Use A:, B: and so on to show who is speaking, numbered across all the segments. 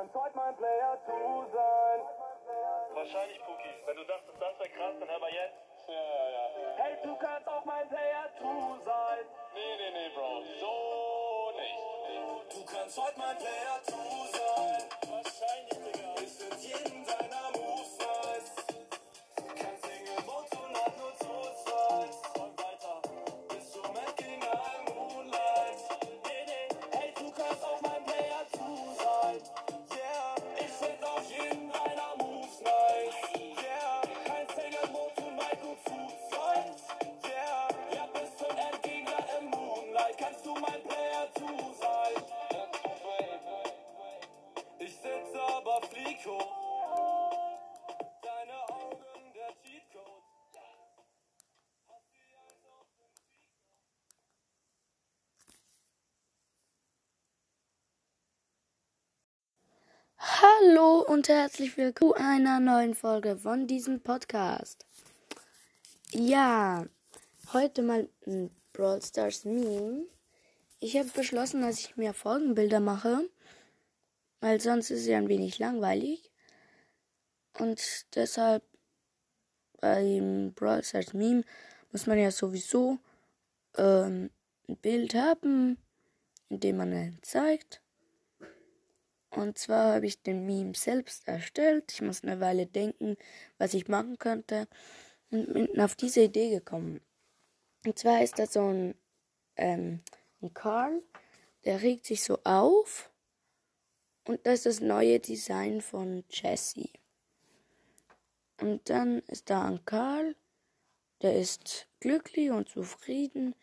A: kannst heute mein Player 2 sein.
B: Wahrscheinlich, Puki. Wenn du dachtest, das wäre krass, dann hör mal jetzt.
A: Ja, ja, ja. Hey, du kannst auch mein Player 2 sein.
B: Nee, nee, nee, Bro. So nicht.
A: Du kannst heute mein Player 2 sein.
C: Hallo und herzlich willkommen zu einer neuen Folge von diesem Podcast. Ja, heute mal ein Brawl Stars Meme. Ich habe beschlossen, dass ich mir Folgenbilder mache, weil sonst ist es ja ein wenig langweilig. Und deshalb beim Brawl Stars Meme muss man ja sowieso ähm, ein Bild haben, in dem man zeigt. Und zwar habe ich den Meme selbst erstellt. Ich muss eine Weile denken, was ich machen könnte. Und bin auf diese Idee gekommen. Und zwar ist da so ein, ähm, ein Karl, der regt sich so auf. Und das ist das neue Design von Jessie. Und dann ist da ein Karl, der ist glücklich und zufrieden,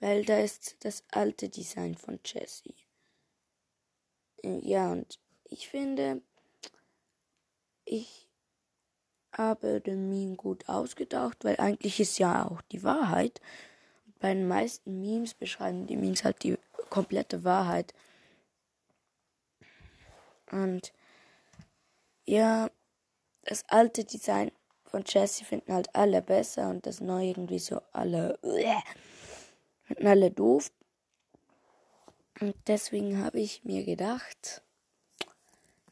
C: weil da ist das alte Design von Jessie. Ja, und ich finde, ich habe den Meme gut ausgedacht, weil eigentlich ist ja auch die Wahrheit. Bei den meisten Memes beschreiben die Memes halt die komplette Wahrheit. Und ja, das alte Design von Jessie finden halt alle besser und das neue irgendwie so alle finden alle doof. Und deswegen habe ich mir gedacht,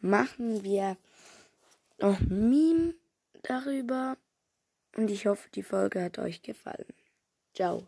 C: machen wir noch Meme darüber. Und ich hoffe, die Folge hat euch gefallen. Ciao.